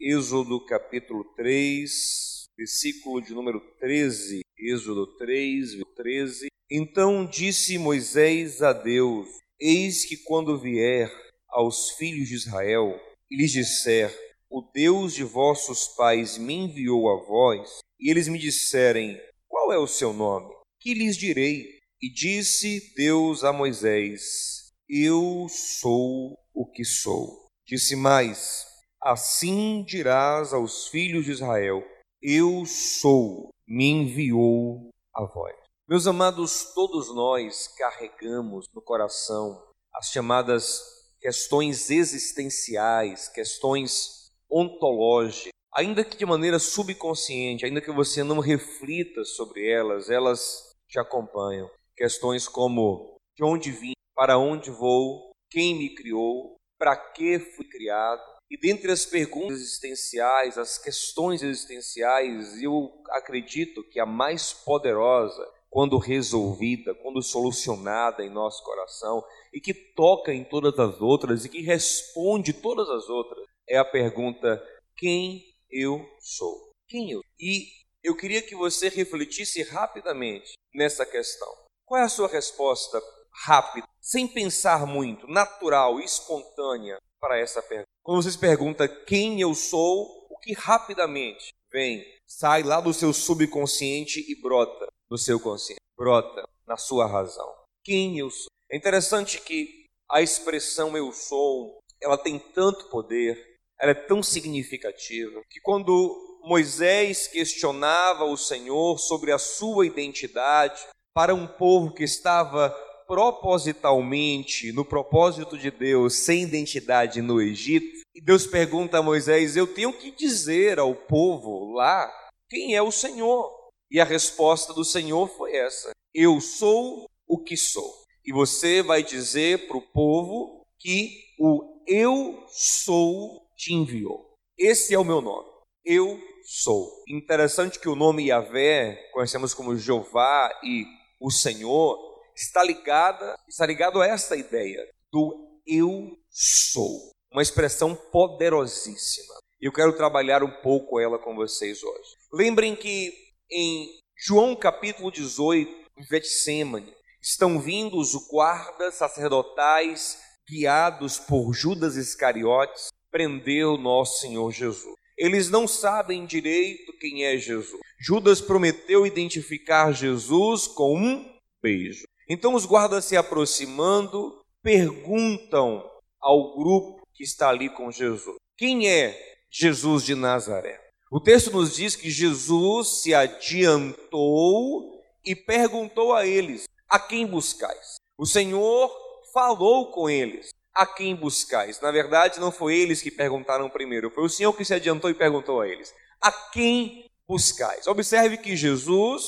Êxodo capítulo 3, versículo de número 13. Êxodo 3, 13. Então disse Moisés a Deus: Eis que quando vier aos filhos de Israel e lhes disser: O Deus de vossos pais me enviou a vós, e eles me disserem: Qual é o seu nome? Que lhes direi? E disse Deus a Moisés: Eu sou o que sou. Disse mais: Assim dirás aos filhos de Israel: Eu sou, me enviou a vós. Meus amados, todos nós carregamos no coração as chamadas questões existenciais, questões ontológicas, ainda que de maneira subconsciente, ainda que você não reflita sobre elas, elas te acompanham. Questões como de onde vim, para onde vou, quem me criou, para que fui criado. E dentre as perguntas existenciais, as questões existenciais, eu acredito que a mais poderosa, quando resolvida, quando solucionada em nosso coração, e que toca em todas as outras e que responde todas as outras, é a pergunta: quem eu sou? Quem eu? E eu queria que você refletisse rapidamente nessa questão. Qual é a sua resposta rápida, sem pensar muito, natural, espontânea para essa pergunta? Quando você se pergunta quem eu sou, o que rapidamente vem, sai lá do seu subconsciente e brota no seu consciente, brota na sua razão. Quem eu sou? É interessante que a expressão eu sou, ela tem tanto poder, ela é tão significativa, que quando Moisés questionava o Senhor sobre a sua identidade para um povo que estava propositalmente no propósito de Deus sem identidade no Egito, e Deus pergunta a Moisés: Eu tenho que dizer ao povo lá quem é o Senhor. E a resposta do Senhor foi essa: Eu sou o que sou e você vai dizer para o povo que o Eu sou te enviou. Esse é o meu nome. Eu sou. Interessante que o nome Yahvé, conhecemos como Jeová e o Senhor, está ligada, está ligado a esta ideia do eu sou. Uma expressão poderosíssima. Eu quero trabalhar um pouco ela com vocês hoje. Lembrem que em João capítulo 18, Getsemane, estão vindo os guardas sacerdotais, guiados por Judas Iscariotes, prender o nosso Senhor Jesus. Eles não sabem direito quem é Jesus. Judas prometeu identificar Jesus com um beijo. Então os guardas se aproximando, perguntam ao grupo que está ali com Jesus: Quem é Jesus de Nazaré? O texto nos diz que Jesus se adiantou e perguntou a eles: a quem buscais? O Senhor falou com eles. A quem buscais? Na verdade, não foi eles que perguntaram primeiro, foi o Senhor que se adiantou e perguntou a eles: A quem buscais? Observe que Jesus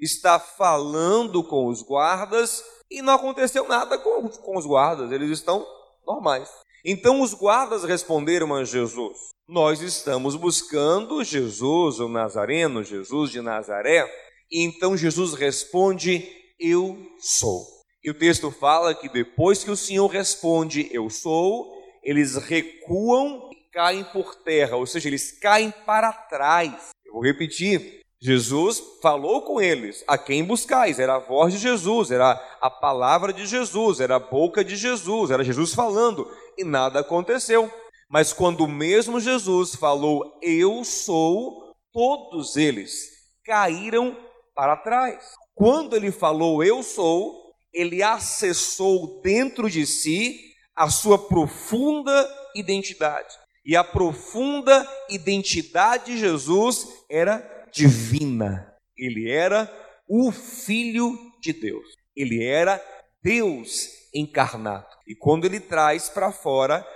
está falando com os guardas e não aconteceu nada com, com os guardas, eles estão normais. Então os guardas responderam a Jesus: Nós estamos buscando Jesus, o Nazareno, Jesus de Nazaré. E então Jesus responde: eu sou. E o texto fala que depois que o Senhor responde, eu sou, eles recuam e caem por terra, ou seja, eles caem para trás. Eu vou repetir. Jesus falou com eles: A quem buscais? Era a voz de Jesus, era a palavra de Jesus, era a boca de Jesus, era Jesus falando, e nada aconteceu. Mas quando o mesmo Jesus falou: Eu sou, todos eles caíram para trás. Quando ele falou eu sou, ele acessou dentro de si a sua profunda identidade. E a profunda identidade de Jesus era divina. Ele era o Filho de Deus. Ele era Deus encarnado. E quando ele traz para fora,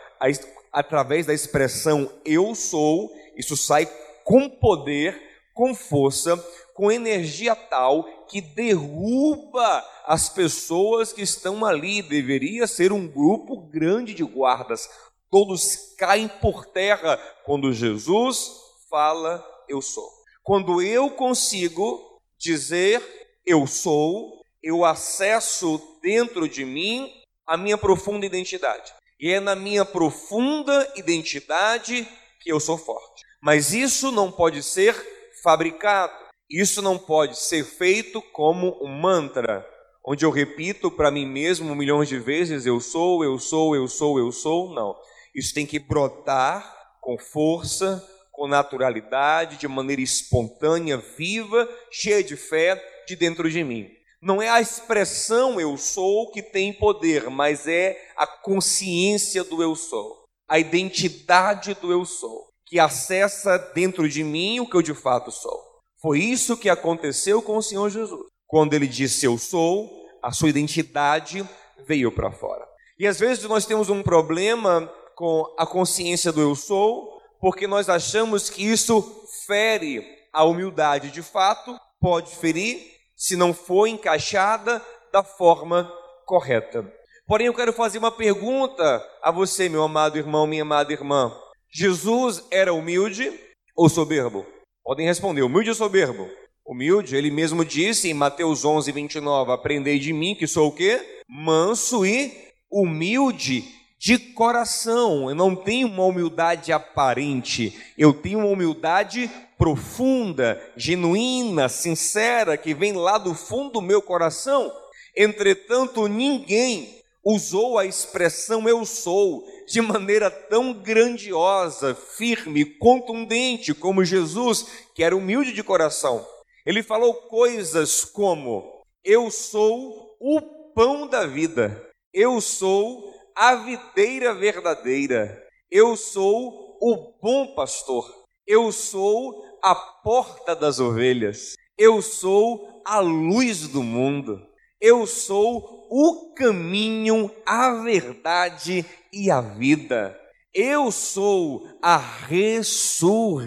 através da expressão eu sou, isso sai com poder, com força, com energia tal que derruba as pessoas que estão ali. Deveria ser um grupo grande de guardas. todos caem por terra quando Jesus fala eu sou. Quando eu consigo dizer eu sou, eu acesso dentro de mim a minha profunda identidade. E é na minha profunda identidade que eu sou forte. Mas isso não pode ser fabricado. Isso não pode ser feito como um mantra, onde eu repito para mim mesmo milhões de vezes: eu sou, eu sou, eu sou, eu sou. Não. Isso tem que brotar com força, com naturalidade, de maneira espontânea, viva, cheia de fé de dentro de mim. Não é a expressão eu sou que tem poder, mas é a consciência do eu sou, a identidade do eu sou, que acessa dentro de mim o que eu de fato sou. Foi isso que aconteceu com o Senhor Jesus. Quando ele disse eu sou, a sua identidade veio para fora. E às vezes nós temos um problema com a consciência do eu sou, porque nós achamos que isso fere a humildade de fato, pode ferir se não for encaixada da forma correta. Porém, eu quero fazer uma pergunta a você, meu amado irmão, minha amada irmã. Jesus era humilde ou soberbo? Podem responder, humilde ou soberbo? Humilde, ele mesmo disse em Mateus 11, 29, aprendei de mim que sou o quê? Manso e humilde de coração. Eu não tenho uma humildade aparente, eu tenho uma humildade profunda, genuína, sincera, que vem lá do fundo do meu coração. Entretanto, ninguém usou a expressão eu sou de maneira tão grandiosa, firme, contundente como Jesus, que era humilde de coração. Ele falou coisas como: Eu sou o pão da vida, eu sou a videira verdadeira. Eu sou o bom pastor. Eu sou a porta das ovelhas. Eu sou a luz do mundo. Eu sou o caminho, a verdade e a vida. Eu sou a ressurreição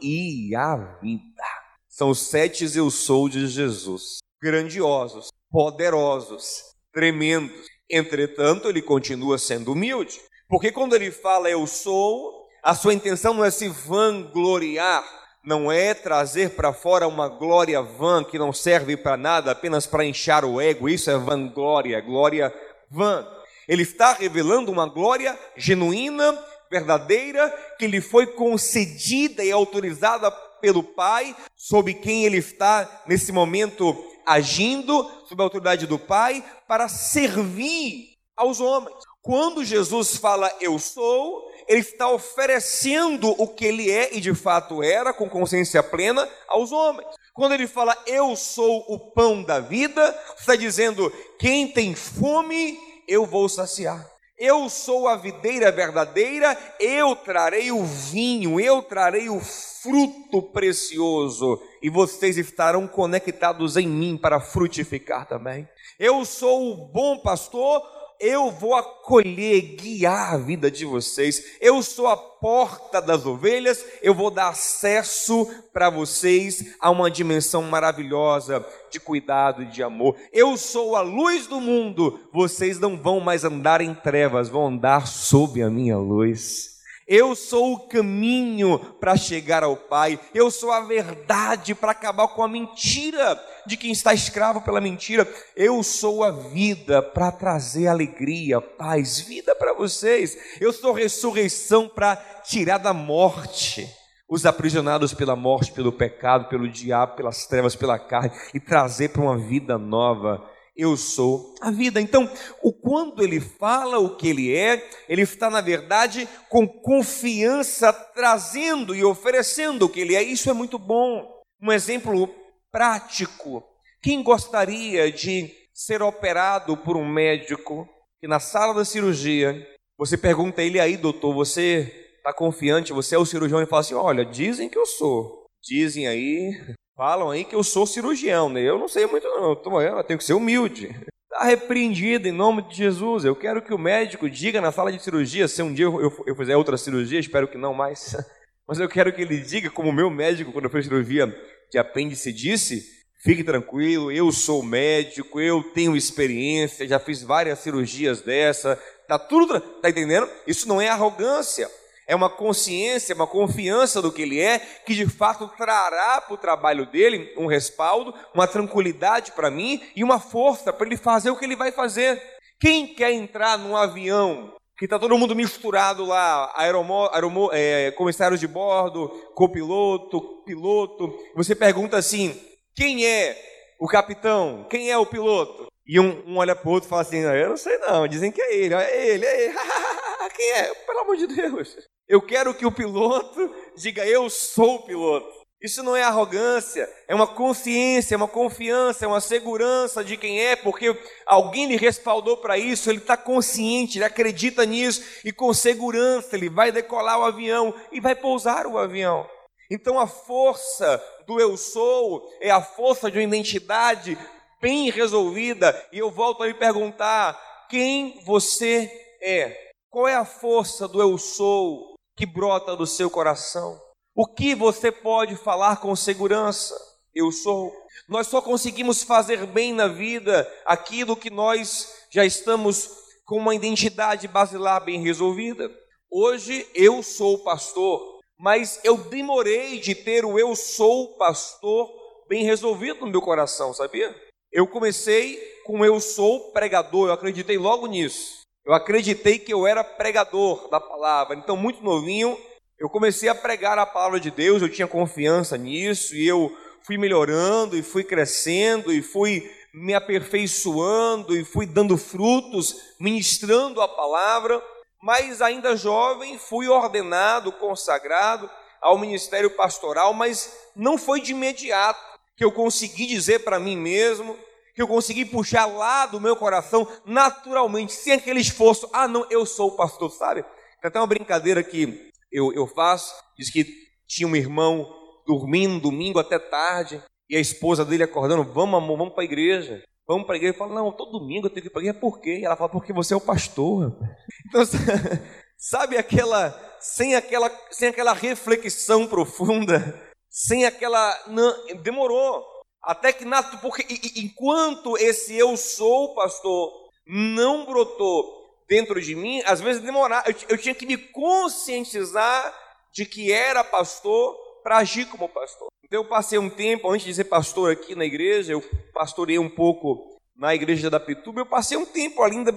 e a vida. São os sete eu sou de Jesus. Grandiosos, poderosos, tremendos, Entretanto, ele continua sendo humilde, porque quando ele fala eu sou, a sua intenção não é se vangloriar, não é trazer para fora uma glória vã que não serve para nada, apenas para inchar o ego, isso é vanglória, glória vã. Ele está revelando uma glória genuína, verdadeira, que lhe foi concedida e autorizada pelo Pai, sob quem ele está nesse momento agindo sob a autoridade do Pai para servir aos homens. Quando Jesus fala eu sou, ele está oferecendo o que ele é e de fato era, com consciência plena, aos homens. Quando ele fala eu sou o pão da vida, está dizendo quem tem fome, eu vou saciar. Eu sou a videira verdadeira, eu trarei o vinho, eu trarei o fruto precioso, e vocês estarão conectados em mim para frutificar também. Eu sou o bom pastor, eu vou acolher, guiar a vida de vocês. Eu sou a porta das ovelhas, eu vou dar acesso para vocês a uma dimensão maravilhosa de cuidado e de amor. Eu sou a luz do mundo, vocês não vão mais andar em trevas, vão andar sob a minha luz. Eu sou o caminho para chegar ao Pai. Eu sou a verdade para acabar com a mentira de quem está escravo pela mentira. Eu sou a vida para trazer alegria, paz, vida para vocês. Eu sou ressurreição para tirar da morte os aprisionados pela morte, pelo pecado, pelo diabo, pelas trevas, pela carne e trazer para uma vida nova eu sou a vida. Então, o quando ele fala o que ele é, ele está na verdade com confiança trazendo e oferecendo o que ele é. Isso é muito bom. Um exemplo prático. Quem gostaria de ser operado por um médico que na sala da cirurgia você pergunta a ele aí, doutor, você está confiante? Você é o cirurgião e fala assim: olha, dizem que eu sou. Dizem aí, Falam aí que eu sou cirurgião, né? Eu não sei muito, não. Eu tenho que ser humilde. Está repreendido em nome de Jesus. Eu quero que o médico diga na sala de cirurgia, se um dia eu, eu, eu fizer outra cirurgia, espero que não mais. Mas eu quero que ele diga, como o meu médico, quando eu fiz cirurgia de apêndice, disse: fique tranquilo, eu sou médico, eu tenho experiência, já fiz várias cirurgias dessa, Tá tudo, tá entendendo? Isso não é arrogância. É uma consciência, uma confiança do que ele é, que de fato trará para o trabalho dele um respaldo, uma tranquilidade para mim e uma força para ele fazer o que ele vai fazer. Quem quer entrar num avião que está todo mundo misturado lá, aeromo, aeromo, é, comissários de bordo, copiloto, piloto, você pergunta assim: quem é o capitão? Quem é o piloto? E um, um olha para o outro e fala assim: eu não sei não, dizem que é ele, é ele, é ele. quem é? Pelo amor de Deus. Eu quero que o piloto diga: Eu sou o piloto. Isso não é arrogância, é uma consciência, é uma confiança, é uma segurança de quem é, porque alguém lhe respaldou para isso, ele está consciente, ele acredita nisso, e com segurança ele vai decolar o avião e vai pousar o avião. Então a força do eu sou é a força de uma identidade bem resolvida, e eu volto a me perguntar: quem você é? Qual é a força do eu sou que brota do seu coração. O que você pode falar com segurança? Eu sou. Nós só conseguimos fazer bem na vida aquilo que nós já estamos com uma identidade basilar bem resolvida. Hoje eu sou pastor, mas eu demorei de ter o eu sou pastor bem resolvido no meu coração, sabia? Eu comecei com eu sou pregador, eu acreditei logo nisso. Eu acreditei que eu era pregador da palavra. Então, muito novinho, eu comecei a pregar a palavra de Deus, eu tinha confiança nisso e eu fui melhorando e fui crescendo e fui me aperfeiçoando e fui dando frutos, ministrando a palavra, mas ainda jovem fui ordenado, consagrado ao ministério pastoral, mas não foi de imediato que eu consegui dizer para mim mesmo, que eu consegui puxar lá do meu coração naturalmente, sem aquele esforço. Ah, não, eu sou o pastor, sabe? Tem até uma brincadeira que eu, eu faço. Diz que tinha um irmão dormindo domingo até tarde e a esposa dele acordando: Vamos, amor, vamos para a igreja. Vamos para a igreja. Fala: Não, todo domingo eu tenho que ir para a igreja. Por quê? E ela fala: Porque você é o pastor. Então, sabe aquela, sem aquela, sem aquela reflexão profunda, sem aquela. Não, demorou. Até que, porque enquanto esse eu sou, pastor, não brotou dentro de mim, às vezes demorava, eu, tinha que me conscientizar de que era pastor para agir como pastor. Então eu passei um tempo, antes de ser pastor aqui na igreja, eu pastorei um pouco na igreja da Pituba, eu passei um tempo ali, ainda,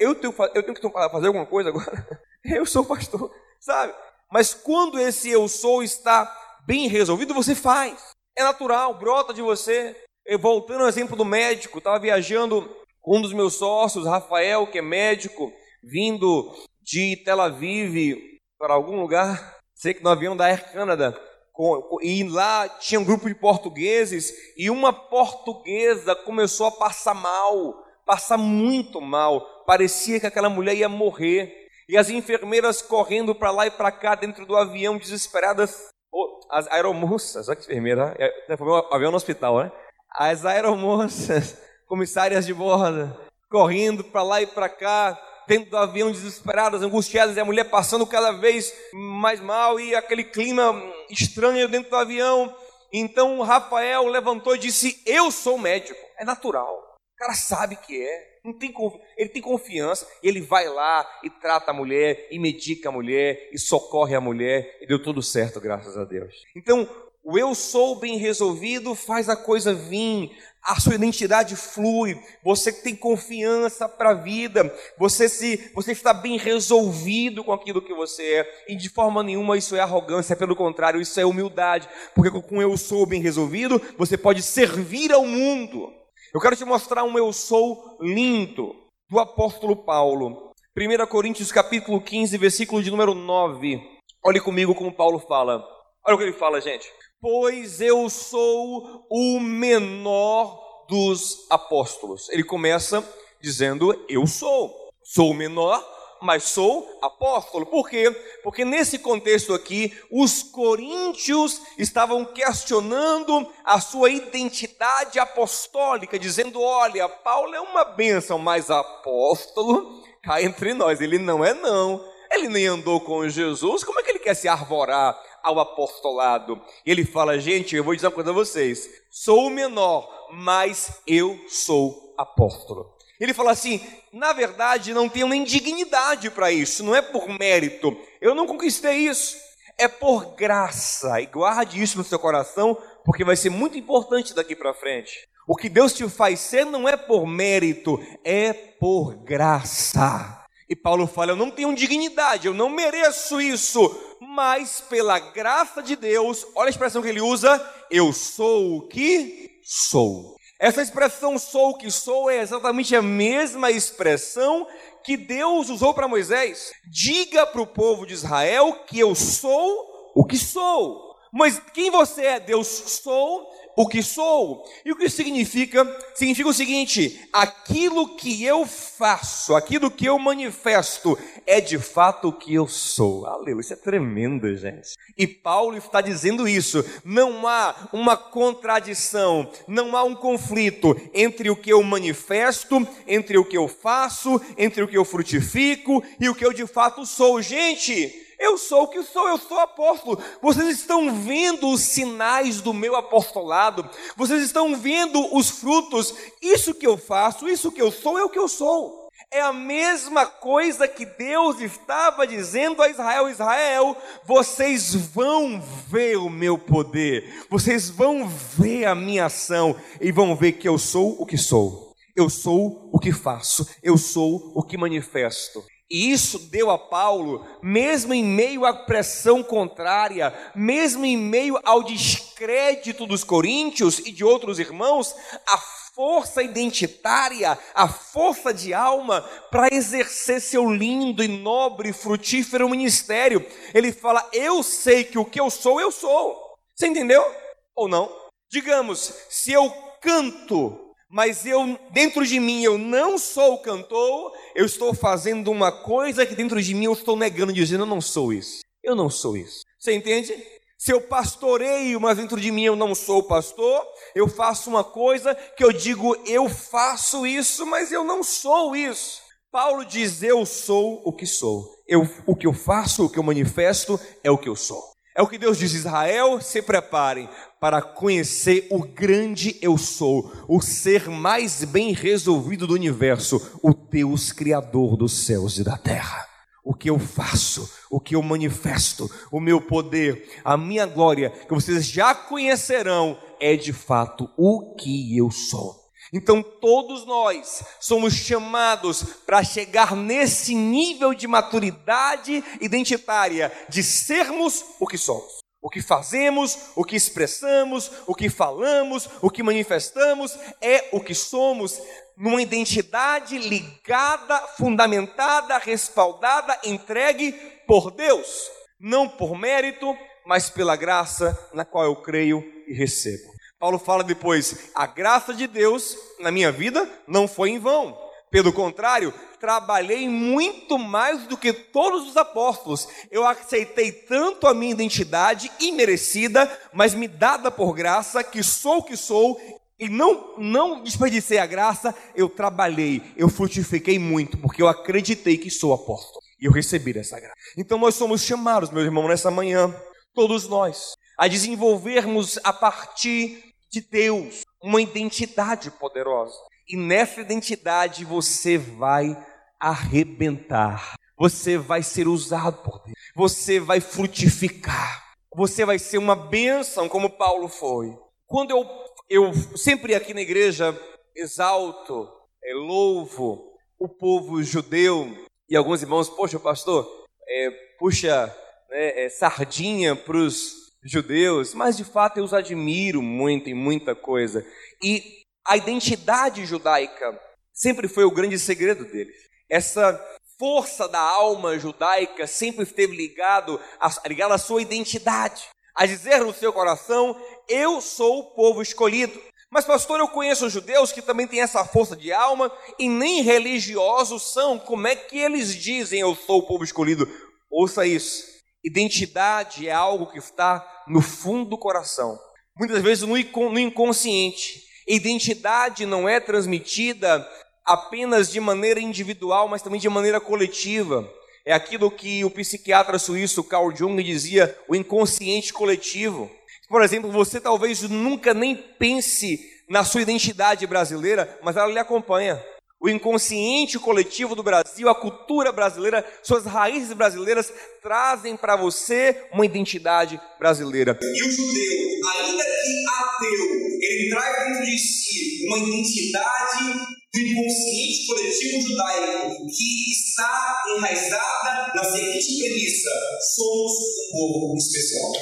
eu, tenho, eu tenho que fazer alguma coisa agora, eu sou pastor, sabe? Mas quando esse eu sou está bem resolvido, você faz. É natural, brota de você. Eu, voltando ao exemplo do médico, estava viajando com um dos meus sócios, Rafael, que é médico, vindo de Tel Aviv para algum lugar, sei que no avião da Air Canada, e lá tinha um grupo de portugueses, e uma portuguesa começou a passar mal, passar muito mal, parecia que aquela mulher ia morrer, e as enfermeiras correndo para lá e para cá dentro do avião, desesperadas, as aeromoças, olha que enfermeira, é, foi um avião no hospital, né? As aeromoças, comissárias de bordo, correndo para lá e para cá, dentro do avião, desesperadas, angustiadas, e a mulher passando cada vez mais mal, e aquele clima estranho dentro do avião. Então Rafael levantou e disse: Eu sou médico. É natural. Cara sabe que é. Não tem, ele tem confiança, ele vai lá e trata a mulher, e medica a mulher, e socorre a mulher, e deu tudo certo, graças a Deus. Então, o eu sou bem resolvido faz a coisa vir, a sua identidade flui, você tem confiança para a vida, você se você está bem resolvido com aquilo que você é, e de forma nenhuma isso é arrogância, pelo contrário, isso é humildade, porque com eu sou bem resolvido, você pode servir ao mundo. Eu quero te mostrar um eu sou lindo do apóstolo Paulo. 1 Coríntios capítulo 15, versículo de número 9. Olhe comigo como Paulo fala. Olha o que ele fala, gente. Pois eu sou o menor dos apóstolos. Ele começa dizendo: Eu sou. Sou o menor, mas sou apóstolo. Por quê? Porque nesse contexto aqui, os coríntios estavam questionando a sua identidade apostólica, dizendo: olha, Paulo é uma bênção, mas apóstolo cá entre nós, ele não é não. Ele nem andou com Jesus, como é que ele quer se arvorar ao apostolado? Ele fala: gente, eu vou dizer uma coisa a vocês: sou o menor, mas eu sou apóstolo. Ele fala assim: na verdade, não tenho nem dignidade para isso, não é por mérito, eu não conquistei isso, é por graça. E guarde isso no seu coração, porque vai ser muito importante daqui para frente. O que Deus te faz ser não é por mérito, é por graça. E Paulo fala: Eu não tenho dignidade, eu não mereço isso, mas pela graça de Deus, olha a expressão que ele usa: Eu sou o que sou. Essa expressão sou o que sou é exatamente a mesma expressão que Deus usou para Moisés. Diga para o povo de Israel que eu sou o que sou. Mas quem você é? Deus sou o que sou. E o que significa? Significa o seguinte: aquilo que eu faço, aquilo que eu manifesto, é de fato o que eu sou. Aleluia, isso é tremendo, gente. E Paulo está dizendo isso. Não há uma contradição, não há um conflito entre o que eu manifesto, entre o que eu faço, entre o que eu frutifico e o que eu de fato sou. Gente, eu sou o que sou, eu sou apóstolo. Vocês estão vendo os sinais do meu apostolado, vocês estão vendo os frutos. Isso que eu faço, isso que eu sou, é o que eu sou. É a mesma coisa que Deus estava dizendo a Israel: Israel, vocês vão ver o meu poder, vocês vão ver a minha ação e vão ver que eu sou o que sou. Eu sou o que faço, eu sou o que manifesto. E isso deu a Paulo, mesmo em meio à pressão contrária, mesmo em meio ao descrédito dos coríntios e de outros irmãos, a força identitária, a força de alma para exercer seu lindo e nobre e frutífero ministério. Ele fala: Eu sei que o que eu sou, eu sou. Você entendeu? Ou não? Digamos, se eu canto mas eu dentro de mim eu não sou cantor, eu estou fazendo uma coisa que dentro de mim eu estou negando, dizendo eu não sou isso. Eu não sou isso. Você entende? Se eu pastoreio, mas dentro de mim eu não sou pastor, eu faço uma coisa que eu digo eu faço isso, mas eu não sou isso. Paulo diz eu sou o que sou. Eu, o que eu faço, o que eu manifesto é o que eu sou. É o que Deus diz: Israel, se preparem para conhecer o grande eu sou, o ser mais bem resolvido do universo, o Deus Criador dos céus e da terra. O que eu faço, o que eu manifesto, o meu poder, a minha glória, que vocês já conhecerão, é de fato o que eu sou. Então todos nós somos chamados para chegar nesse nível de maturidade identitária, de sermos o que somos. O que fazemos, o que expressamos, o que falamos, o que manifestamos é o que somos, numa identidade ligada, fundamentada, respaldada, entregue por Deus, não por mérito, mas pela graça na qual eu creio e recebo. Paulo fala depois: a graça de Deus na minha vida não foi em vão. Pelo contrário, trabalhei muito mais do que todos os apóstolos. Eu aceitei tanto a minha identidade imerecida, mas me dada por graça, que sou o que sou, e não, não desperdicei a graça, eu trabalhei, eu frutifiquei muito, porque eu acreditei que sou apóstolo. E eu recebi essa graça. Então nós somos chamados, meu irmão, nessa manhã, todos nós, a desenvolvermos a partir de Deus, uma identidade poderosa. E nessa identidade você vai arrebentar. Você vai ser usado por Deus. Você vai frutificar. Você vai ser uma bênção, como Paulo foi. Quando eu, eu sempre aqui na igreja exalto, é, louvo o povo judeu, e alguns irmãos, poxa, pastor, é, puxa né, é, sardinha para os judeus, mas de fato eu os admiro muito em muita coisa. E a identidade judaica sempre foi o grande segredo deles. Essa força da alma judaica sempre esteve ligado a, à sua identidade, a dizer no seu coração: eu sou o povo escolhido. Mas, pastor, eu conheço judeus que também têm essa força de alma e nem religiosos são. Como é que eles dizem eu sou o povo escolhido? Ouça isso. Identidade é algo que está no fundo do coração, muitas vezes no inconsciente. Identidade não é transmitida apenas de maneira individual, mas também de maneira coletiva. É aquilo que o psiquiatra suíço Carl Jung dizia, o inconsciente coletivo. Por exemplo, você talvez nunca nem pense na sua identidade brasileira, mas ela lhe acompanha. O inconsciente coletivo do Brasil, a cultura brasileira, suas raízes brasileiras trazem para você uma identidade brasileira. E o judeu, ainda que ateu, ele traz dentro de si uma identidade do inconsciente coletivo judaico que está enraizada na seguinte premissa: somos um povo especial,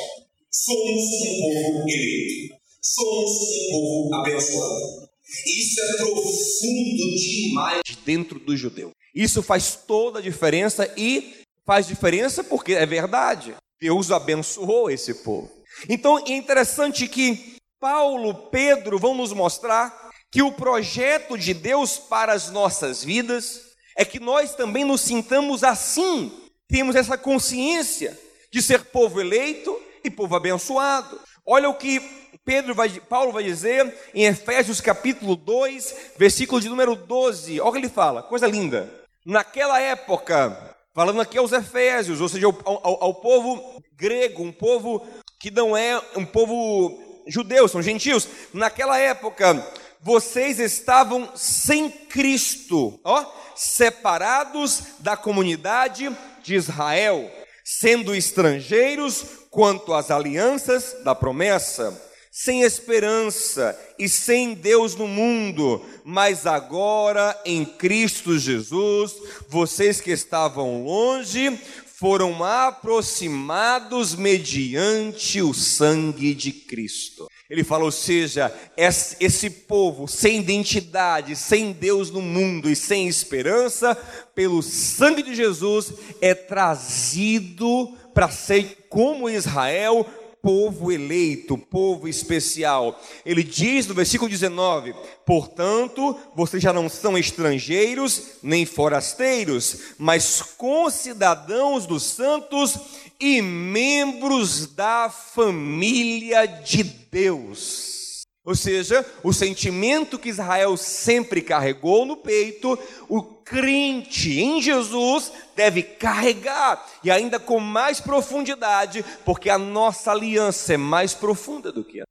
somos um povo eleito, somos um povo abençoado. Isso é profundo demais dentro do judeu. Isso faz toda a diferença e faz diferença porque é verdade. Deus abençoou esse povo. Então é interessante que Paulo, Pedro vão nos mostrar que o projeto de Deus para as nossas vidas é que nós também nos sintamos assim, temos essa consciência de ser povo eleito e povo abençoado. Olha o que Pedro vai, Paulo vai dizer em Efésios capítulo 2, versículo de número 12. Olha o que ele fala, coisa linda. Naquela época, falando aqui aos Efésios, ou seja, ao, ao, ao povo grego, um povo que não é um povo judeu, são gentios. Naquela época, vocês estavam sem Cristo, ó, separados da comunidade de Israel, sendo estrangeiros quanto às alianças da promessa sem esperança e sem Deus no mundo, mas agora em Cristo Jesus, vocês que estavam longe foram aproximados mediante o sangue de Cristo. Ele fala, ou seja, esse povo sem identidade, sem Deus no mundo e sem esperança, pelo sangue de Jesus é trazido para ser como Israel, povo eleito, povo especial. Ele diz no versículo 19: Portanto, vocês já não são estrangeiros nem forasteiros, mas concidadãos dos santos e membros da família de Deus. Ou seja, o sentimento que Israel sempre carregou no peito, o crente em Jesus deve carregar, e ainda com mais profundidade, porque a nossa aliança é mais profunda do que a.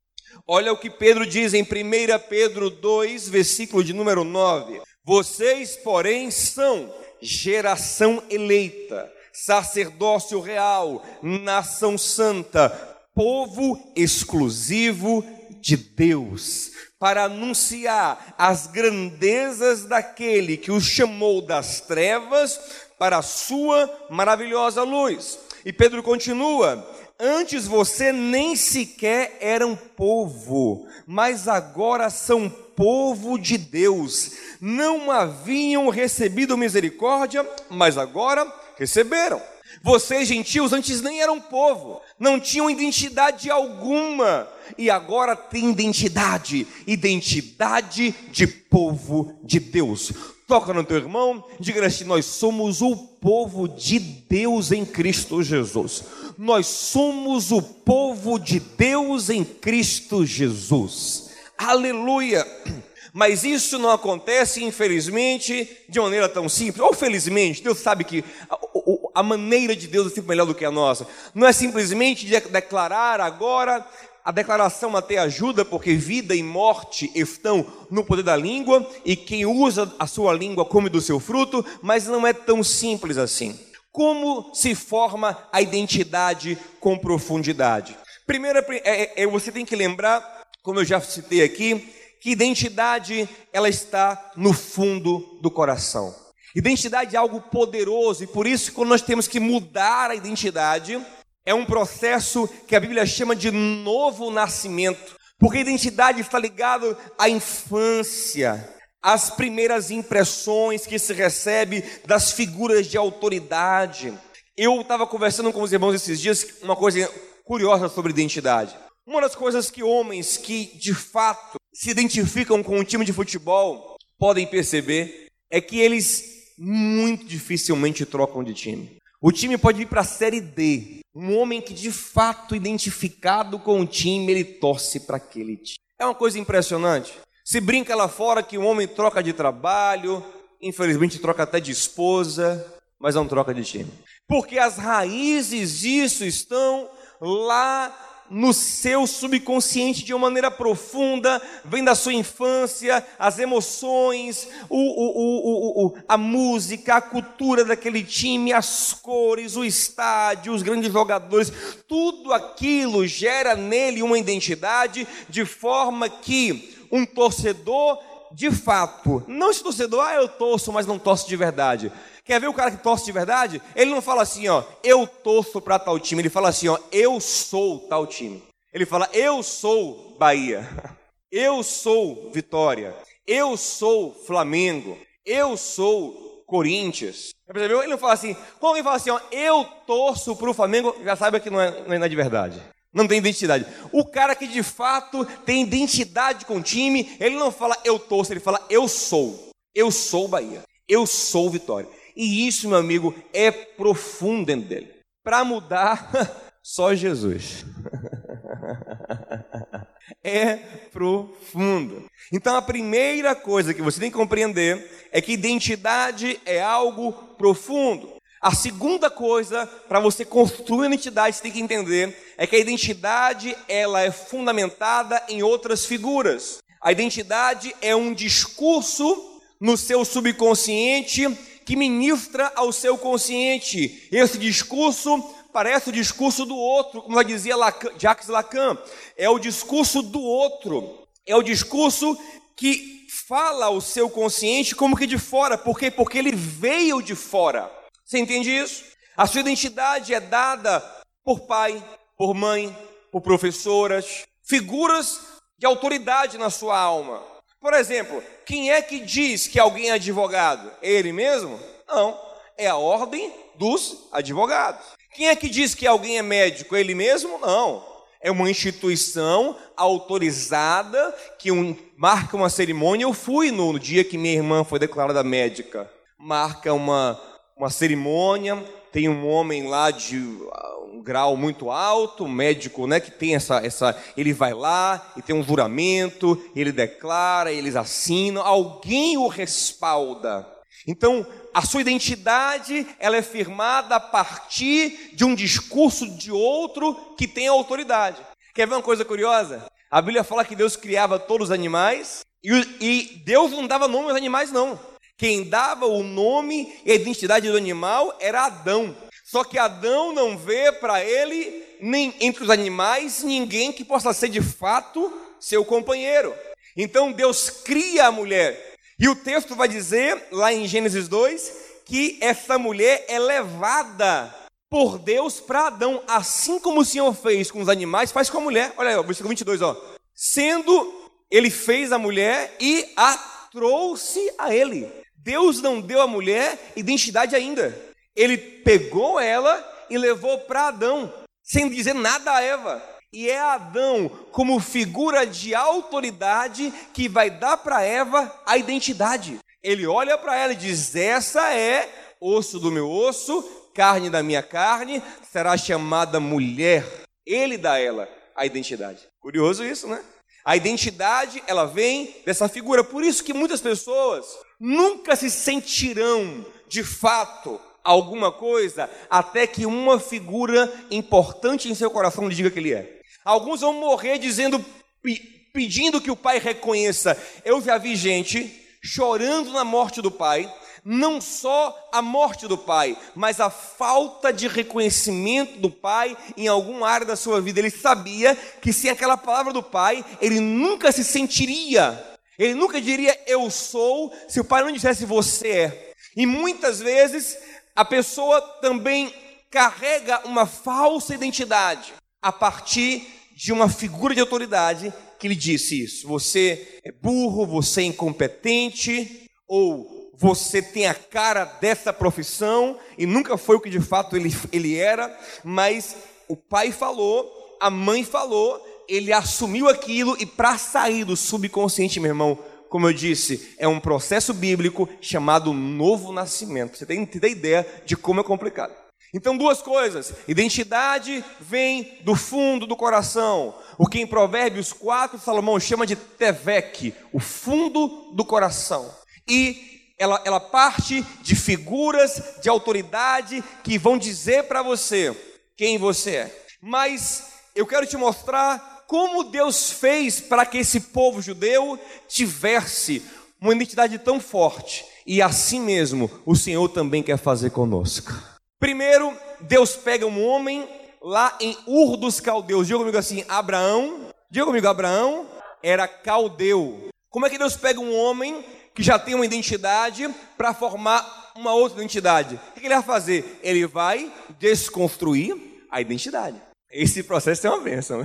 Olha o que Pedro diz em 1 Pedro 2, versículo de número 9: Vocês, porém, são geração eleita, sacerdócio real, nação santa, povo exclusivo de Deus, para anunciar as grandezas daquele que o chamou das trevas para a sua maravilhosa luz. E Pedro continua: Antes você nem sequer era um povo, mas agora são povo de Deus. Não haviam recebido misericórdia, mas agora receberam. Vocês, gentios, antes nem eram povo, não tinham identidade alguma, e agora têm identidade identidade de povo de Deus. Toca no teu irmão, diga assim: nós somos o povo de Deus em Cristo Jesus. Nós somos o povo de Deus em Cristo Jesus. Aleluia! Mas isso não acontece, infelizmente, de maneira tão simples. Ou felizmente, Deus sabe que a, maneira de Deus é sempre melhor do que a nossa. Não é simplesmente de declarar agora, a declaração até ajuda, porque vida e morte estão no poder da língua, e quem usa a sua língua come do seu fruto, mas não é tão simples assim. Como se forma a identidade com profundidade? Primeiro, é, é, é você tem que lembrar, como eu já citei aqui, que identidade ela está no fundo do coração. Identidade é algo poderoso e por isso quando nós temos que mudar a identidade, é um processo que a Bíblia chama de novo nascimento, porque a identidade está ligada à infância, às primeiras impressões que se recebe das figuras de autoridade. Eu estava conversando com os irmãos esses dias uma coisa curiosa sobre identidade. Uma das coisas que homens que de fato se identificam com um time de futebol podem perceber é que eles muito dificilmente trocam de time. O time pode ir para a Série D. Um homem que de fato identificado com o time, ele torce para aquele time. É uma coisa impressionante. Se brinca lá fora que um homem troca de trabalho, infelizmente troca até de esposa, mas não troca de time. Porque as raízes disso estão lá no seu subconsciente de uma maneira profunda, vem da sua infância, as emoções, o, o, o, a música, a cultura daquele time, as cores, o estádio, os grandes jogadores, tudo aquilo gera nele uma identidade de forma que um torcedor, de fato, não esse torcedor, ah, eu torço, mas não torço de verdade. Quer ver o cara que torce de verdade? Ele não fala assim, ó, eu torço para tal time. Ele fala assim, ó, eu sou tal time. Ele fala, eu sou Bahia. Eu sou Vitória. Eu sou Flamengo. Eu sou Corinthians. Percebeu? Ele não fala assim. Quando alguém fala assim, ó, eu torço para o Flamengo, já sabe que não é, não é de verdade. Não tem identidade. O cara que de fato tem identidade com o time, ele não fala eu torço, ele fala eu sou. Eu sou Bahia. Eu sou Vitória. E isso, meu amigo, é profundo dentro dele. Para mudar, só Jesus. é profundo. Então a primeira coisa que você tem que compreender é que identidade é algo profundo. A segunda coisa para você construir uma identidade, você tem que entender, é que a identidade ela é fundamentada em outras figuras. A identidade é um discurso no seu subconsciente que ministra ao seu consciente. Esse discurso parece o discurso do outro, como dizia Jacques Lacan, é o discurso do outro, é o discurso que fala ao seu consciente como que de fora, por quê? Porque ele veio de fora. Você entende isso? A sua identidade é dada por pai, por mãe, por professoras, figuras de autoridade na sua alma. Por exemplo, quem é que diz que alguém é advogado? Ele mesmo? Não, é a ordem dos advogados. Quem é que diz que alguém é médico? Ele mesmo? Não. É uma instituição autorizada que um, marca uma cerimônia. Eu fui no, no dia que minha irmã foi declarada médica. Marca uma, uma cerimônia, tem um homem lá de um grau muito alto, médico, né, que tem essa, essa, ele vai lá e tem um juramento, ele declara, eles assinam, alguém o respalda. Então, a sua identidade, ela é firmada a partir de um discurso de outro que tem autoridade. Quer ver uma coisa curiosa? A Bíblia fala que Deus criava todos os animais e, e Deus não dava nome aos animais, não. Quem dava o nome e a identidade do animal era Adão. Só que Adão não vê para ele, nem entre os animais, ninguém que possa ser de fato seu companheiro. Então Deus cria a mulher. E o texto vai dizer, lá em Gênesis 2, que essa mulher é levada por Deus para Adão, assim como o Senhor fez com os animais, faz com a mulher. Olha aí, versículo 22, ó. Sendo ele fez a mulher e a trouxe a ele. Deus não deu à mulher identidade ainda. Ele pegou ela e levou para Adão, sem dizer nada a Eva. E é Adão, como figura de autoridade, que vai dar para Eva a identidade. Ele olha para ela e diz: Essa é osso do meu osso, carne da minha carne, será chamada mulher. Ele dá a ela a identidade. Curioso isso, né? A identidade, ela vem dessa figura. Por isso que muitas pessoas nunca se sentirão de fato alguma coisa até que uma figura importante em seu coração lhe diga que ele é. Alguns vão morrer dizendo, pedindo que o pai reconheça. Eu já vi gente chorando na morte do pai, não só a morte do pai, mas a falta de reconhecimento do pai em alguma área da sua vida. Ele sabia que sem aquela palavra do pai, ele nunca se sentiria, ele nunca diria eu sou, se o pai não dissesse você é. E muitas vezes a pessoa também carrega uma falsa identidade a partir de uma figura de autoridade que lhe disse isso. Você é burro, você é incompetente, ou você tem a cara dessa profissão e nunca foi o que de fato ele, ele era, mas o pai falou, a mãe falou, ele assumiu aquilo e para sair do subconsciente, meu irmão, como eu disse, é um processo bíblico chamado novo nascimento. Você tem que ter ideia de como é complicado. Então, duas coisas: identidade vem do fundo do coração, o que em Provérbios 4 Salomão chama de tevek, o fundo do coração. E ela, ela parte de figuras de autoridade que vão dizer para você quem você é. Mas eu quero te mostrar como Deus fez para que esse povo judeu tivesse uma identidade tão forte. E assim mesmo, o Senhor também quer fazer conosco. Primeiro, Deus pega um homem lá em Ur dos Caldeus. Diga comigo assim: Abraão, diga comigo, Abraão era caldeu. Como é que Deus pega um homem que já tem uma identidade para formar uma outra identidade? O que ele vai fazer? Ele vai desconstruir a identidade. Esse processo é uma bênção.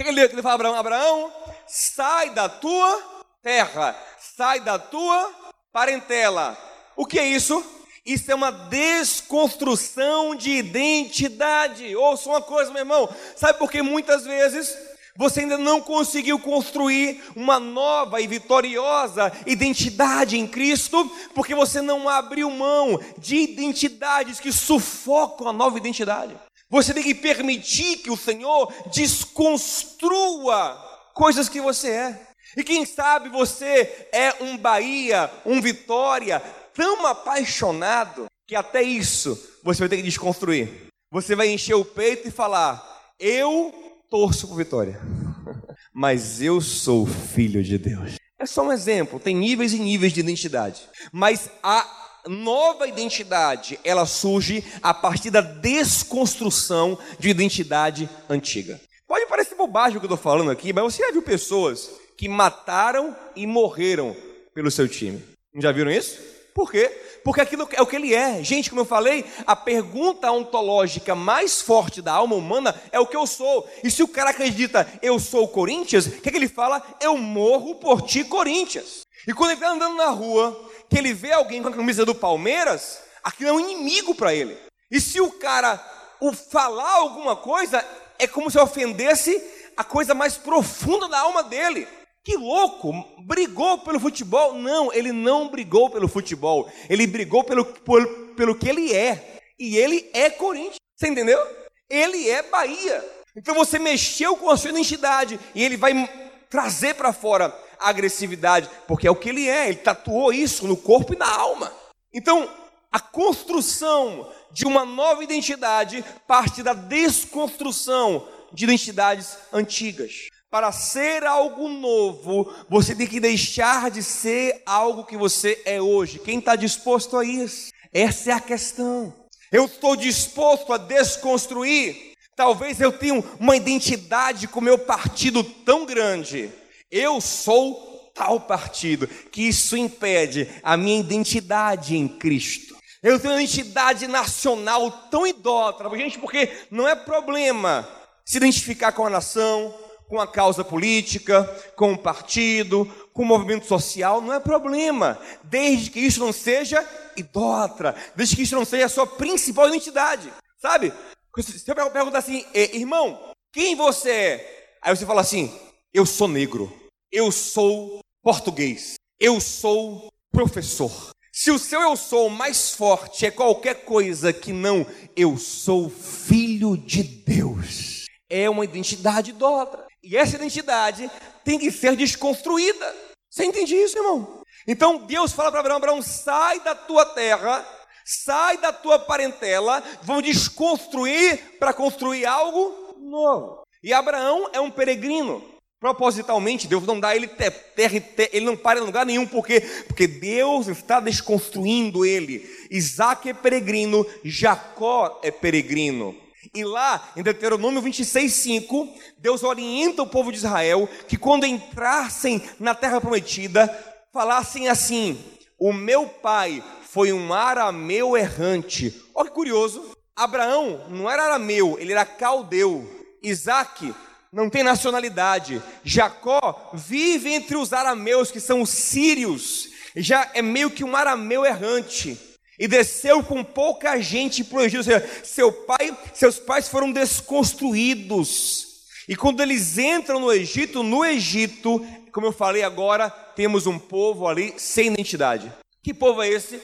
Né? O que ele, ele fala Abraão? Abraão, sai da tua terra, sai da tua parentela. O que é isso? Isso é uma desconstrução de identidade. Ouça uma coisa, meu irmão. Sabe por que muitas vezes você ainda não conseguiu construir uma nova e vitoriosa identidade em Cristo? Porque você não abriu mão de identidades que sufocam a nova identidade. Você tem que permitir que o Senhor desconstrua coisas que você é. E quem sabe você é um Bahia, um Vitória, tão apaixonado que até isso você vai ter que desconstruir. Você vai encher o peito e falar: Eu torço por Vitória, mas eu sou filho de Deus. É só um exemplo, tem níveis e níveis de identidade, mas a nova identidade, ela surge a partir da desconstrução de identidade antiga. Pode parecer bobagem o que eu estou falando aqui, mas você já viu pessoas que mataram e morreram pelo seu time. Já viram isso? Por quê? Porque aquilo é o que ele é. Gente, como eu falei, a pergunta ontológica mais forte da alma humana é o que eu sou. E se o cara acredita, eu sou Corinthians, o que, é que ele fala? Eu morro por ti, Corinthians. E quando ele está andando na rua, que ele vê alguém com a camisa do Palmeiras, aquilo é um inimigo para ele. E se o cara o falar alguma coisa, é como se ofendesse a coisa mais profunda da alma dele. Que louco! Brigou pelo futebol? Não, ele não brigou pelo futebol. Ele brigou pelo, por, pelo que ele é. E ele é Corinthians. Você entendeu? Ele é Bahia. Então você mexeu com a sua identidade e ele vai trazer para fora agressividade, porque é o que ele é. Ele tatuou isso no corpo e na alma. Então, a construção de uma nova identidade parte da desconstrução de identidades antigas. Para ser algo novo, você tem que deixar de ser algo que você é hoje. Quem está disposto a isso? Essa é a questão. Eu estou disposto a desconstruir. Talvez eu tenha uma identidade com meu partido tão grande. Eu sou tal partido que isso impede a minha identidade em Cristo. Eu tenho uma identidade nacional tão idólatra, gente, porque não é problema se identificar com a nação, com a causa política, com o partido, com o movimento social, não é problema, desde que isso não seja idólatra, desde que isso não seja a sua principal identidade, sabe? Se eu perguntar assim, irmão, quem você é? Aí você fala assim, eu sou negro, eu sou português, eu sou professor. Se o seu eu sou mais forte é qualquer coisa que não eu sou filho de Deus, é uma identidade idólatra. E essa identidade tem que ser desconstruída. Você entende isso, irmão? Então Deus fala para Abraão: Abraão, sai da tua terra, sai da tua parentela, vamos desconstruir para construir algo novo. E Abraão é um peregrino. Propositalmente, Deus não dá ele terra ele não para em lugar nenhum, porque porque Deus está desconstruindo ele. Isaac é peregrino, Jacó é peregrino. E lá, em Deuteronômio 26:5, Deus orienta o povo de Israel que quando entrassem na terra prometida, falassem assim: O meu pai foi um arameu errante. Olha que curioso. Abraão não era arameu, ele era caldeu. Isaac não tem nacionalidade. Jacó vive entre os arameus, que são os sírios. Já é meio que um arameu errante e desceu com pouca gente para o Egito. Seja, seu pai, seus pais foram desconstruídos. E quando eles entram no Egito, no Egito, como eu falei agora, temos um povo ali sem identidade. Que povo é esse?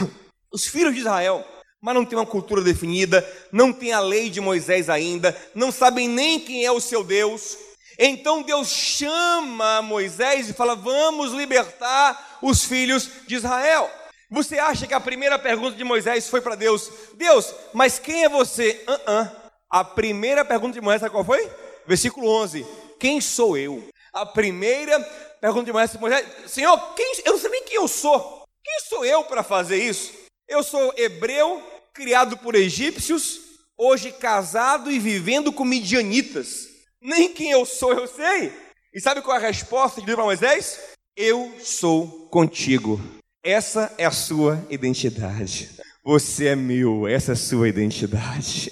Os filhos de Israel, mas não tem uma cultura definida, não tem a lei de Moisés ainda, não sabem nem quem é o seu Deus. Então Deus chama Moisés e fala: Vamos libertar os filhos de Israel. Você acha que a primeira pergunta de Moisés foi para Deus: Deus, mas quem é você? Uh -uh. A primeira pergunta de Moisés, sabe qual foi? Versículo 11: Quem sou eu? A primeira pergunta de Moisés: Senhor, quem, eu não sei nem quem eu sou. Quem sou eu para fazer isso? Eu sou hebreu, criado por egípcios, hoje casado e vivendo com midianitas. Nem quem eu sou eu sei. E sabe qual é a resposta de Deus para Moisés? Eu sou contigo. Essa é a sua identidade. Você é meu, essa é a sua identidade.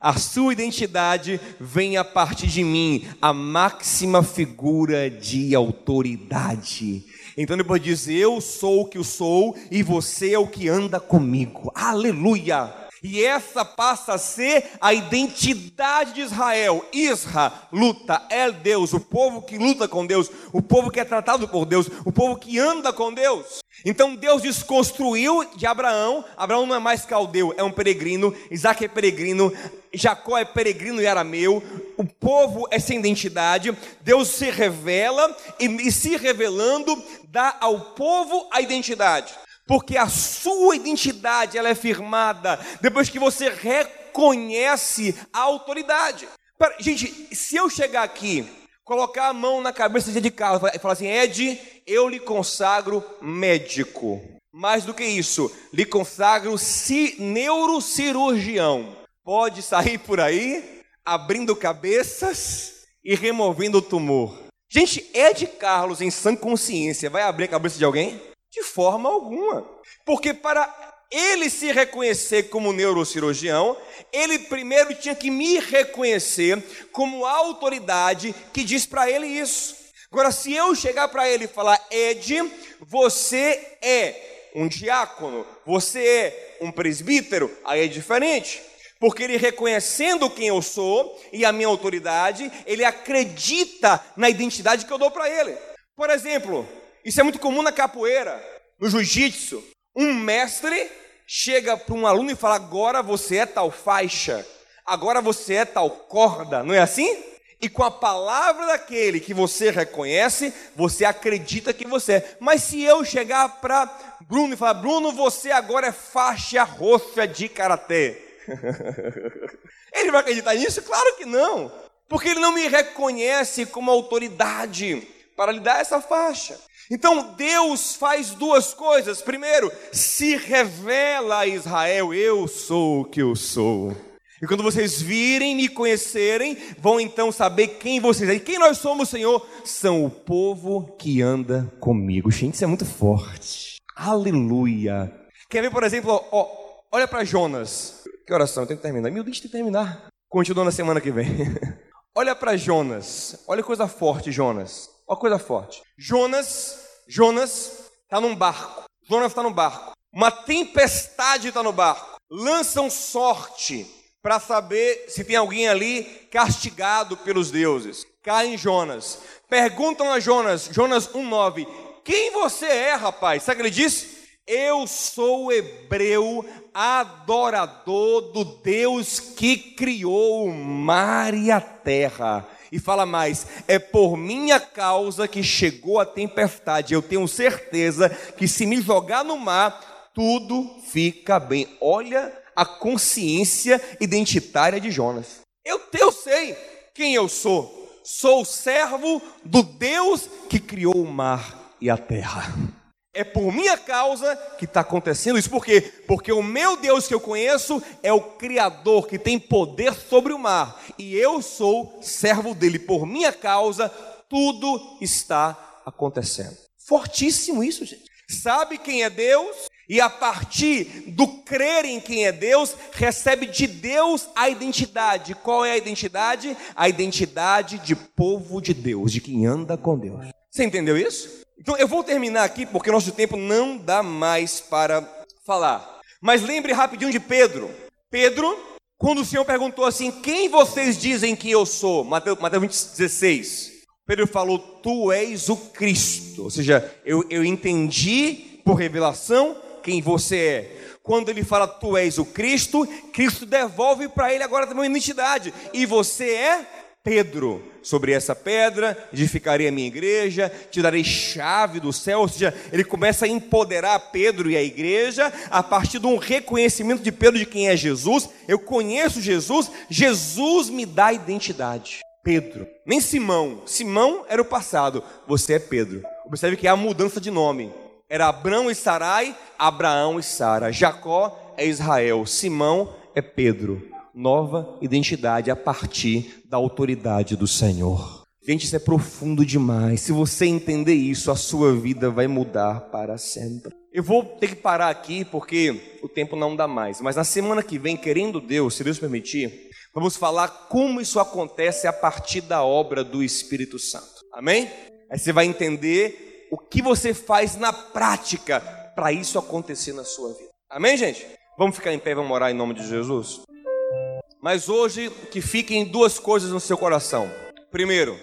A sua identidade vem a partir de mim, a máxima figura de autoridade. Então depois diz: Eu sou o que eu sou e você é o que anda comigo. Aleluia! E essa passa a ser a identidade de Israel. Isra, luta, é Deus, o povo que luta com Deus, o povo que é tratado por Deus, o povo que anda com Deus. Então Deus desconstruiu de Abraão. Abraão não é mais caldeu, é um peregrino. Isaac é peregrino. Jacó é peregrino e arameu. O povo é sem identidade. Deus se revela e, e se revelando dá ao povo a identidade porque a sua identidade ela é firmada depois que você reconhece a autoridade. Gente, se eu chegar aqui, colocar a mão na cabeça de Carlos e falar assim, Ed, eu lhe consagro médico. Mais do que isso, lhe consagro si, neurocirurgião. Pode sair por aí abrindo cabeças e removendo o tumor. Gente, Ed Carlos, em sã consciência, vai abrir a cabeça de alguém? De forma alguma. Porque para ele se reconhecer como neurocirurgião, ele primeiro tinha que me reconhecer como a autoridade que diz para ele isso. Agora, se eu chegar para ele e falar, Ed, você é um diácono, você é um presbítero, aí é diferente. Porque ele reconhecendo quem eu sou e a minha autoridade, ele acredita na identidade que eu dou para ele. Por exemplo, isso é muito comum na capoeira, no jiu-jitsu. Um mestre chega para um aluno e fala: agora você é tal faixa, agora você é tal corda, não é assim? E com a palavra daquele que você reconhece, você acredita que você é. Mas se eu chegar para Bruno e falar: Bruno, você agora é faixa roxa de karatê. ele vai acreditar nisso? Claro que não. Porque ele não me reconhece como autoridade para lhe dar essa faixa. Então Deus faz duas coisas. Primeiro, se revela a Israel: eu sou o que eu sou. E quando vocês virem me conhecerem, vão então saber quem vocês são. E quem nós somos, Senhor? São o povo que anda comigo. Gente, isso é muito forte. Aleluia. Quer ver, por exemplo, ó, olha para Jonas. Que oração, eu tenho que terminar. Meu Deus, tem que terminar. Continua na semana que vem. olha para Jonas. Olha coisa forte, Jonas. Olha coisa forte. Jonas, Jonas está num barco. Jonas está no barco. Uma tempestade está no barco. Lançam sorte para saber se tem alguém ali castigado pelos deuses. Caem Jonas. Perguntam a Jonas, Jonas 1,9: Quem você é, rapaz? Sabe o que ele disse? Eu sou hebreu, adorador do Deus que criou o mar e a terra. E fala mais: é por minha causa que chegou a tempestade. Eu tenho certeza que se me jogar no mar, tudo fica bem. Olha a consciência identitária de Jonas. Eu, eu sei quem eu sou. Sou servo do Deus que criou o mar e a terra. É por minha causa que está acontecendo isso. Por quê? Porque o meu Deus que eu conheço é o Criador que tem poder sobre o mar. E eu sou servo dele. Por minha causa, tudo está acontecendo. Fortíssimo isso, gente. Sabe quem é Deus? E a partir do crer em quem é Deus, recebe de Deus a identidade. Qual é a identidade? A identidade de povo de Deus, de quem anda com Deus. Você entendeu isso? Então eu vou terminar aqui porque nosso tempo não dá mais para falar. Mas lembre rapidinho de Pedro. Pedro, quando o Senhor perguntou assim: Quem vocês dizem que eu sou? Mateus, Mateus 16. Pedro falou: Tu és o Cristo. Ou seja, eu, eu entendi por revelação quem você é. Quando ele fala tu és o Cristo, Cristo devolve para ele agora também uma identidade. E você é Pedro, sobre essa pedra edificarei a minha igreja, te darei chave do céu. Ou seja, ele começa a empoderar Pedro e a igreja a partir de um reconhecimento de Pedro de quem é Jesus. Eu conheço Jesus, Jesus me dá identidade. Pedro. Nem Simão. Simão era o passado. Você é Pedro. Observe que há mudança de nome. Era Abrão e Sarai, Abraão e Sara. Jacó é Israel. Simão é Pedro. Nova identidade a partir da autoridade do Senhor. Gente, isso é profundo demais. Se você entender isso, a sua vida vai mudar para sempre. Eu vou ter que parar aqui porque o tempo não dá mais. Mas na semana que vem, querendo Deus, se Deus permitir, vamos falar como isso acontece a partir da obra do Espírito Santo. Amém? Aí você vai entender o que você faz na prática para isso acontecer na sua vida. Amém, gente? Vamos ficar em pé, vamos orar em nome de Jesus? Mas hoje que fiquem duas coisas no seu coração. Primeiro,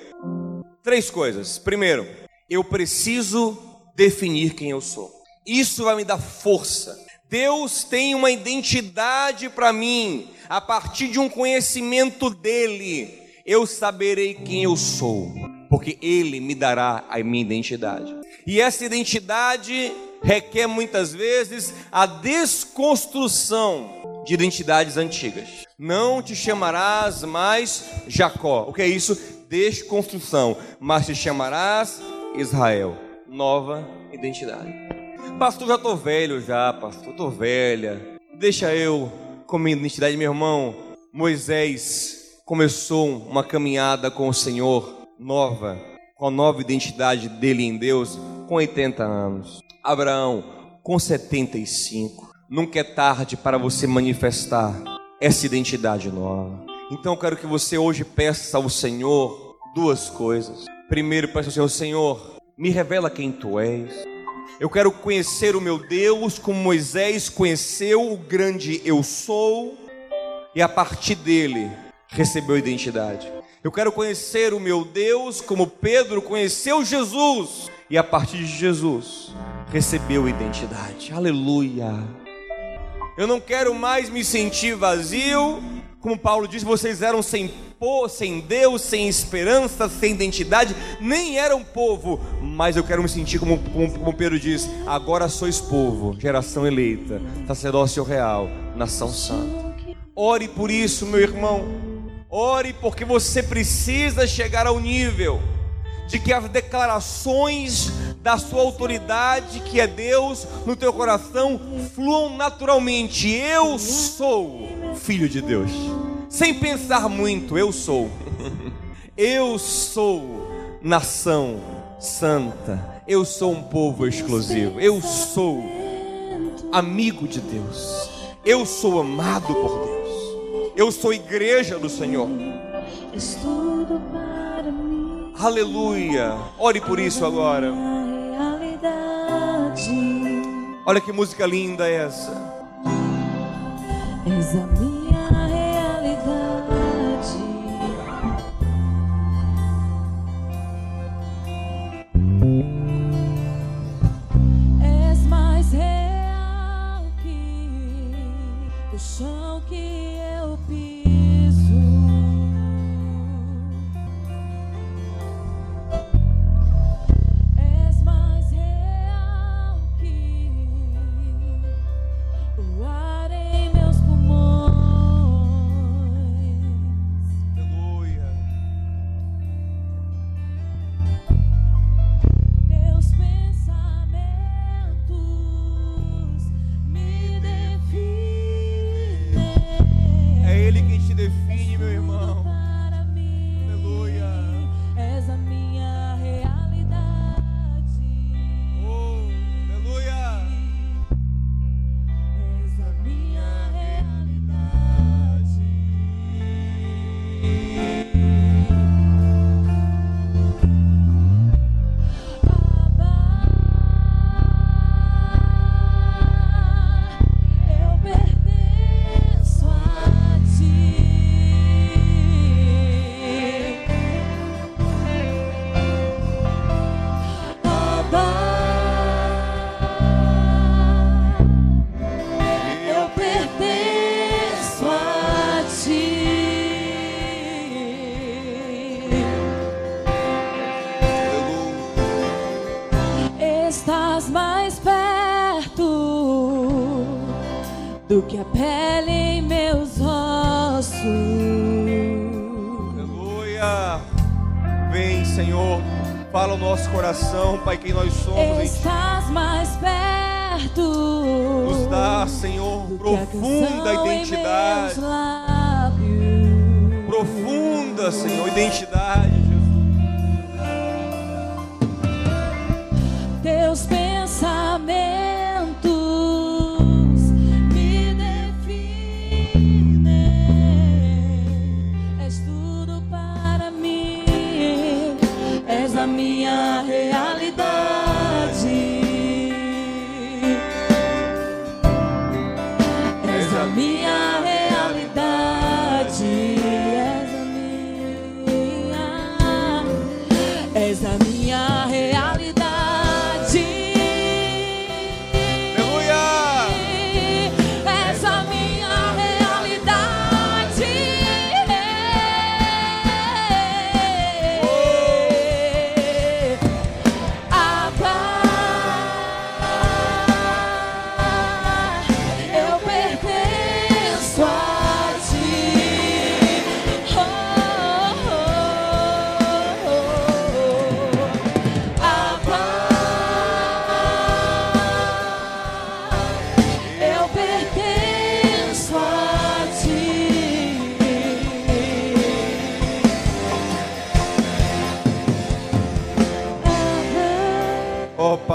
Três coisas. Primeiro, eu preciso definir quem eu sou. Isso vai me dar força. Deus tem uma identidade para mim. A partir de um conhecimento dele, eu saberei quem eu sou, porque ele me dará a minha identidade. E essa identidade requer muitas vezes a desconstrução de identidades antigas. Não te chamarás mais Jacó. O que é isso? desconstrução, mas te chamarás Israel. Nova identidade. Pastor, já estou velho já, pastor, estou velha. Deixa eu com minha identidade, meu irmão. Moisés começou uma caminhada com o Senhor nova, com a nova identidade dele em Deus, com 80 anos. Abraão, com 75. Nunca é tarde para você manifestar essa identidade nova. Então eu quero que você hoje peça ao Senhor duas coisas. Primeiro, peça ao Senhor, Senhor, me revela quem tu és. Eu quero conhecer o meu Deus como Moisés conheceu o grande eu sou e a partir dele recebeu identidade. Eu quero conhecer o meu Deus como Pedro conheceu Jesus e a partir de Jesus recebeu identidade. Aleluia. Eu não quero mais me sentir vazio como Paulo diz, vocês eram sem, sem Deus, sem esperança, sem identidade, nem eram povo, mas eu quero me sentir como, como, como Pedro diz: agora sois povo, geração eleita, sacerdócio real, nação santa. Ore por isso, meu irmão. Ore porque você precisa chegar ao nível de que as declarações da sua autoridade, que é Deus, no teu coração fluam naturalmente. Eu sou filho de Deus. Sem pensar muito, eu sou. Eu sou nação santa. Eu sou um povo exclusivo. Eu sou amigo de Deus. Eu sou amado por Deus. Eu sou igreja do Senhor. Aleluia. Ore por isso agora. Olha que música linda é essa. És a minha realidade. És mais real que o chão que eu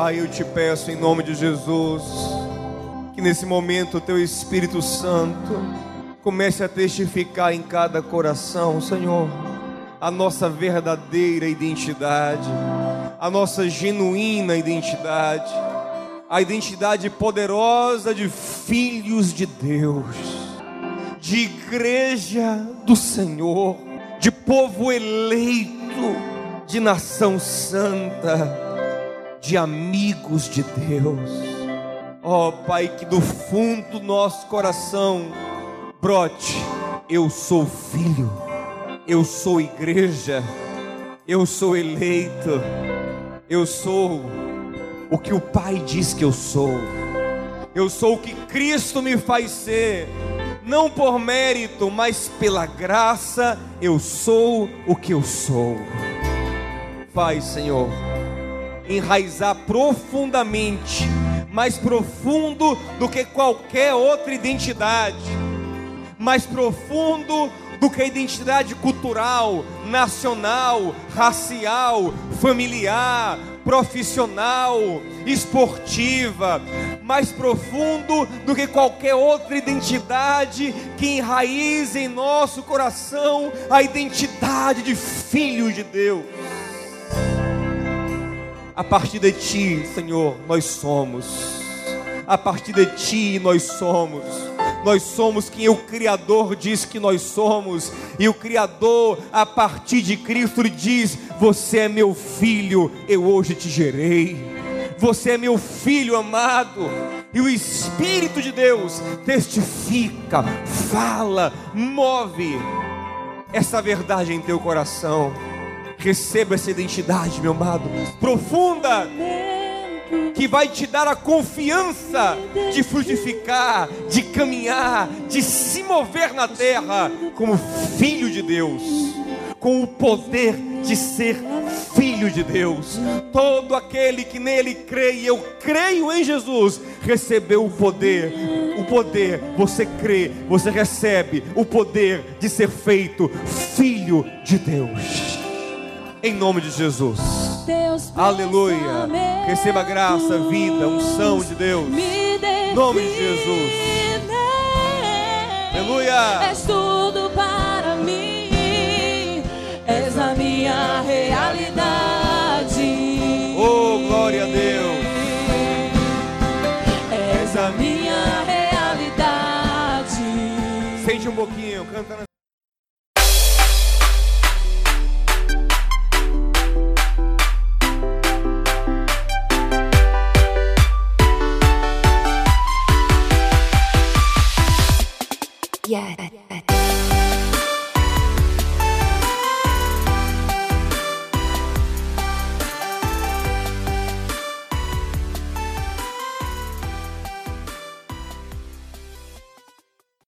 Pai, eu te peço em nome de Jesus, que nesse momento o Teu Espírito Santo comece a testificar em cada coração, Senhor, a nossa verdadeira identidade, a nossa genuína identidade, a identidade poderosa de filhos de Deus, de igreja do Senhor, de povo eleito, de nação santa de amigos de Deus. Ó Pai, que do fundo do nosso coração brote: eu sou filho, eu sou igreja, eu sou eleito, eu sou o que o Pai diz que eu sou, eu sou o que Cristo me faz ser. Não por mérito, mas pela graça, eu sou o que eu sou. Faz, Senhor, enraizar profundamente, mais profundo do que qualquer outra identidade, mais profundo do que a identidade cultural, nacional, racial, familiar, profissional, esportiva, mais profundo do que qualquer outra identidade que enraize em nosso coração a identidade de filho de Deus. A partir de ti, Senhor, nós somos. A partir de ti nós somos. Nós somos quem o Criador diz que nós somos. E o Criador, a partir de Cristo, diz: Você é meu filho, eu hoje te gerei. Você é meu filho amado. E o Espírito de Deus testifica, fala, move essa verdade em teu coração. Receba essa identidade, meu amado, profunda, que vai te dar a confiança de frutificar, de caminhar, de se mover na terra como filho de Deus, com o poder de ser filho de Deus. Todo aquele que nele crê, e eu creio em Jesus, recebeu o poder. O poder, você crê, você recebe o poder de ser feito filho de Deus em nome de Jesus. Aleluia. Receba graça, vida, unção de Deus. Me Nome de Jesus. Aleluia. És tudo para mim. És a minha realidade. Oh, glória a Deus. És a minha realidade. Sente um pouquinho, canta na